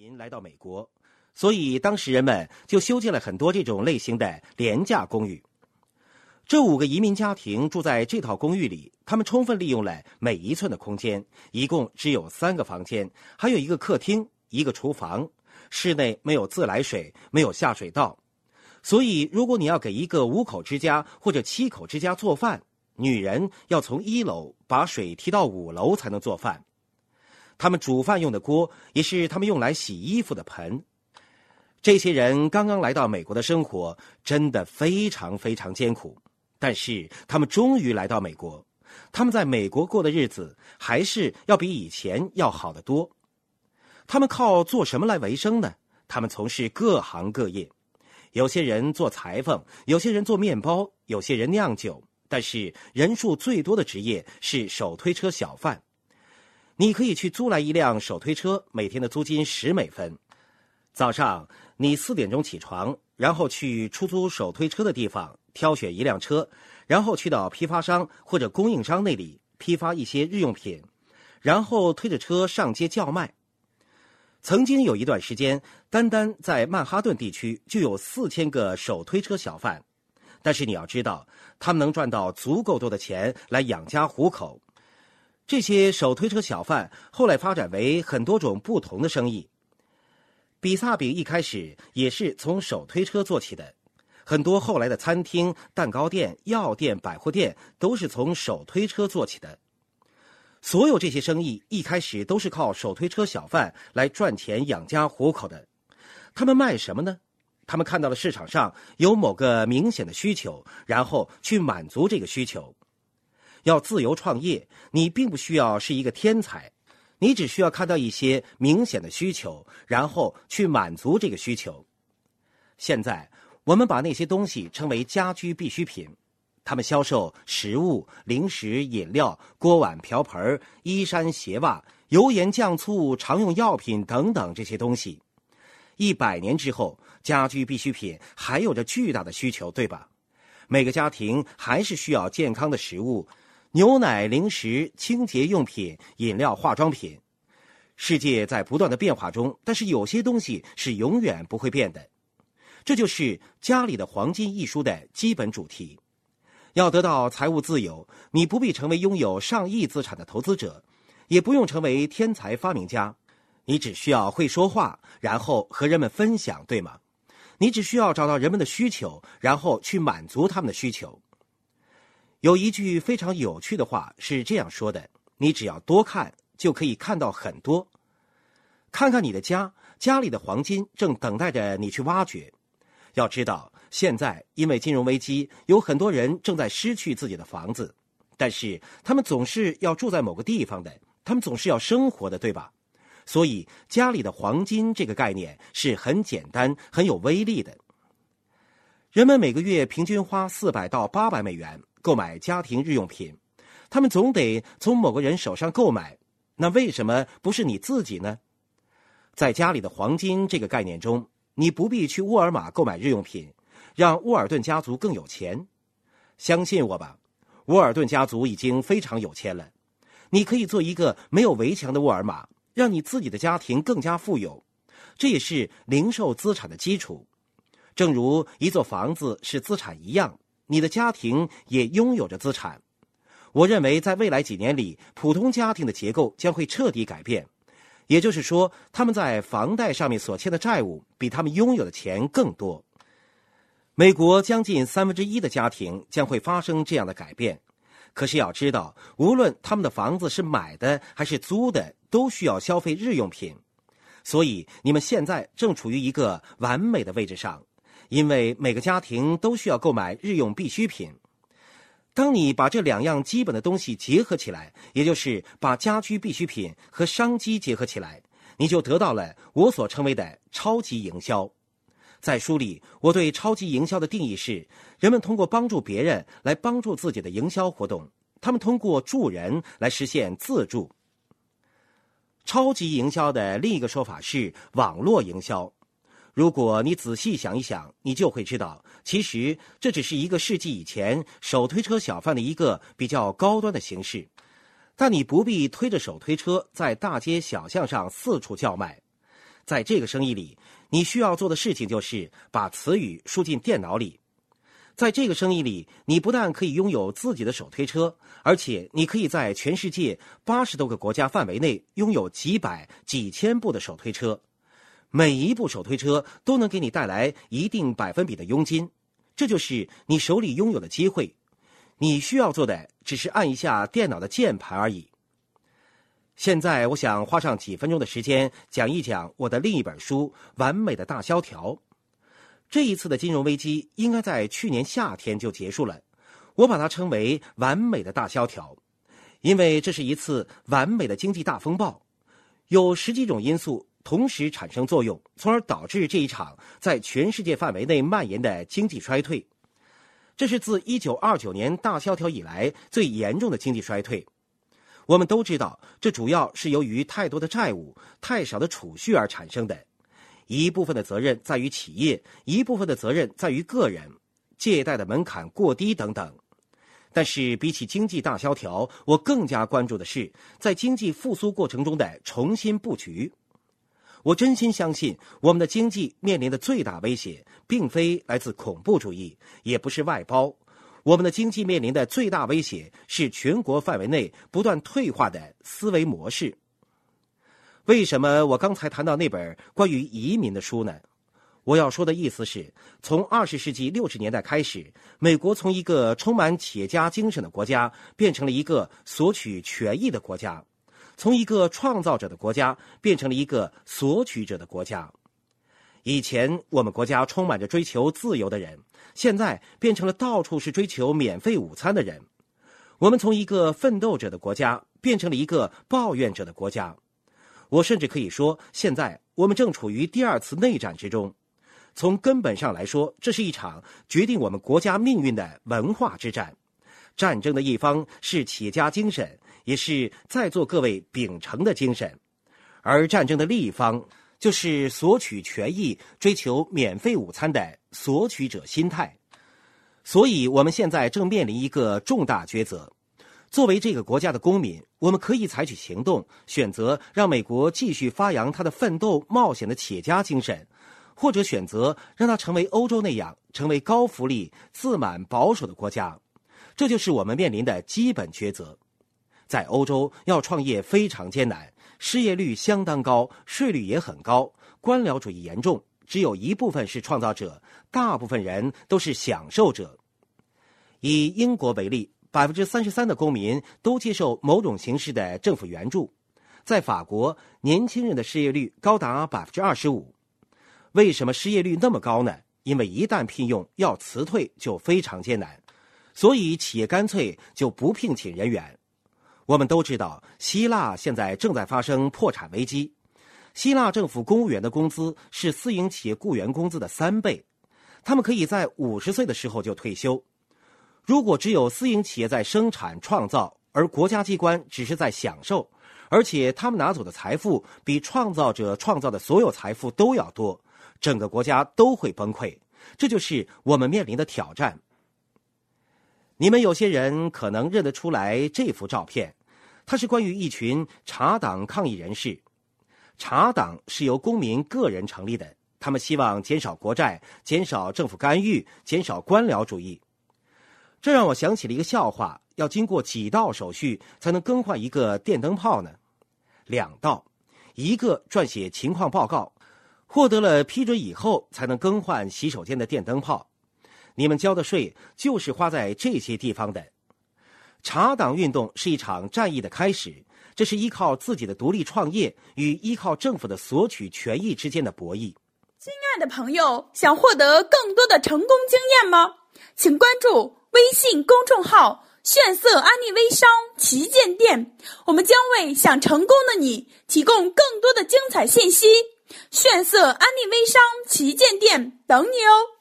民来到美国，所以当时人们就修建了很多这种类型的廉价公寓。这五个移民家庭住在这套公寓里，他们充分利用了每一寸的空间，一共只有三个房间，还有一个客厅、一个厨房。室内没有自来水，没有下水道，所以如果你要给一个五口之家或者七口之家做饭，女人要从一楼把水提到五楼才能做饭。他们煮饭用的锅也是他们用来洗衣服的盆。这些人刚刚来到美国的生活真的非常非常艰苦，但是他们终于来到美国。他们在美国过的日子还是要比以前要好得多。他们靠做什么来为生呢？他们从事各行各业，有些人做裁缝，有些人做面包，有些人酿酒，但是人数最多的职业是手推车小贩。你可以去租来一辆手推车，每天的租金十美分。早上你四点钟起床，然后去出租手推车的地方挑选一辆车，然后去到批发商或者供应商那里批发一些日用品，然后推着车上街叫卖。曾经有一段时间，单单在曼哈顿地区就有四千个手推车小贩，但是你要知道，他们能赚到足够多的钱来养家糊口。这些手推车小贩后来发展为很多种不同的生意。比萨饼一开始也是从手推车做起的，很多后来的餐厅、蛋糕店、药店、百货店都是从手推车做起的。所有这些生意一开始都是靠手推车小贩来赚钱养家糊口的。他们卖什么呢？他们看到了市场上有某个明显的需求，然后去满足这个需求。要自由创业，你并不需要是一个天才，你只需要看到一些明显的需求，然后去满足这个需求。现在，我们把那些东西称为家居必需品，他们销售食物、零食、饮料、锅碗瓢盆、衣衫鞋袜、油盐酱醋、常用药品等等这些东西。一百年之后，家居必需品还有着巨大的需求，对吧？每个家庭还是需要健康的食物。牛奶、零食、清洁用品、饮料、化妆品，世界在不断的变化中，但是有些东西是永远不会变的。这就是《家里的黄金》一书的基本主题。要得到财务自由，你不必成为拥有上亿资产的投资者，也不用成为天才发明家，你只需要会说话，然后和人们分享，对吗？你只需要找到人们的需求，然后去满足他们的需求。有一句非常有趣的话是这样说的：“你只要多看，就可以看到很多。看看你的家，家里的黄金正等待着你去挖掘。要知道，现在因为金融危机，有很多人正在失去自己的房子，但是他们总是要住在某个地方的，他们总是要生活的，对吧？所以，家里的黄金这个概念是很简单、很有威力的。人们每个月平均花四百到八百美元。”购买家庭日用品，他们总得从某个人手上购买。那为什么不是你自己呢？在家里的黄金这个概念中，你不必去沃尔玛购买日用品，让沃尔顿家族更有钱。相信我吧，沃尔顿家族已经非常有钱了。你可以做一个没有围墙的沃尔玛，让你自己的家庭更加富有。这也是零售资产的基础，正如一座房子是资产一样。你的家庭也拥有着资产，我认为在未来几年里，普通家庭的结构将会彻底改变。也就是说，他们在房贷上面所欠的债务比他们拥有的钱更多。美国将近三分之一的家庭将会发生这样的改变。可是要知道，无论他们的房子是买的还是租的，都需要消费日用品。所以，你们现在正处于一个完美的位置上。因为每个家庭都需要购买日用必需品，当你把这两样基本的东西结合起来，也就是把家居必需品和商机结合起来，你就得到了我所称为的超级营销。在书里，我对超级营销的定义是：人们通过帮助别人来帮助自己的营销活动，他们通过助人来实现自助。超级营销的另一个说法是网络营销。如果你仔细想一想，你就会知道，其实这只是一个世纪以前手推车小贩的一个比较高端的形式。但你不必推着手推车在大街小巷上四处叫卖，在这个生意里，你需要做的事情就是把词语输进电脑里。在这个生意里，你不但可以拥有自己的手推车，而且你可以在全世界八十多个国家范围内拥有几百、几千部的手推车。每一部手推车都能给你带来一定百分比的佣金，这就是你手里拥有的机会。你需要做的只是按一下电脑的键盘而已。现在，我想花上几分钟的时间讲一讲我的另一本书《完美的大萧条》。这一次的金融危机应该在去年夏天就结束了，我把它称为“完美的大萧条”，因为这是一次完美的经济大风暴，有十几种因素同时产生作用，从而导致这一场在全世界范围内蔓延的经济衰退。这是自1929年大萧条以来最严重的经济衰退。我们都知道，这主要是由于太多的债务、太少的储蓄而产生的。一部分的责任在于企业，一部分的责任在于个人，借贷的门槛过低等等。但是，比起经济大萧条，我更加关注的是在经济复苏过程中的重新布局。我真心相信，我们的经济面临的最大威胁，并非来自恐怖主义，也不是外包。我们的经济面临的最大威胁是全国范围内不断退化的思维模式。为什么我刚才谈到那本关于移民的书呢？我要说的意思是，从二十世纪六十年代开始，美国从一个充满企业家精神的国家，变成了一个索取权益的国家；从一个创造者的国家，变成了一个索取者的国家。以前我们国家充满着追求自由的人，现在变成了到处是追求免费午餐的人。我们从一个奋斗者的国家，变成了一个抱怨者的国家。我甚至可以说，现在我们正处于第二次内战之中。从根本上来说，这是一场决定我们国家命运的文化之战。战争的一方是企业家精神，也是在座各位秉承的精神；而战争的另一方，就是索取权益、追求免费午餐的索取者心态。所以，我们现在正面临一个重大抉择。作为这个国家的公民，我们可以采取行动，选择让美国继续发扬他的奋斗冒险的企业家精神，或者选择让他成为欧洲那样，成为高福利、自满、保守的国家。这就是我们面临的基本抉择。在欧洲，要创业非常艰难，失业率相当高，税率也很高，官僚主义严重，只有一部分是创造者，大部分人都是享受者。以英国为例。百分之三十三的公民都接受某种形式的政府援助，在法国，年轻人的失业率高达百分之二十五。为什么失业率那么高呢？因为一旦聘用，要辞退就非常艰难，所以企业干脆就不聘请人员。我们都知道，希腊现在正在发生破产危机。希腊政府公务员的工资是私营企业雇员工资的三倍，他们可以在五十岁的时候就退休。如果只有私营企业在生产创造，而国家机关只是在享受，而且他们拿走的财富比创造者创造的所有财富都要多，整个国家都会崩溃。这就是我们面临的挑战。你们有些人可能认得出来这幅照片，它是关于一群查党抗议人士。查党是由公民个人成立的，他们希望减少国债，减少政府干预，减少官僚主义。这让我想起了一个笑话：要经过几道手续才能更换一个电灯泡呢？两道，一个撰写情况报告，获得了批准以后才能更换洗手间的电灯泡。你们交的税就是花在这些地方的。茶党运动是一场战役的开始，这是依靠自己的独立创业与依靠政府的索取权益之间的博弈。亲爱的朋友，想获得更多的成功经验吗？请关注。微信公众号“炫色安利微商旗舰店”，我们将为想成功的你提供更多的精彩信息。炫色安利微商旗舰店等你哦。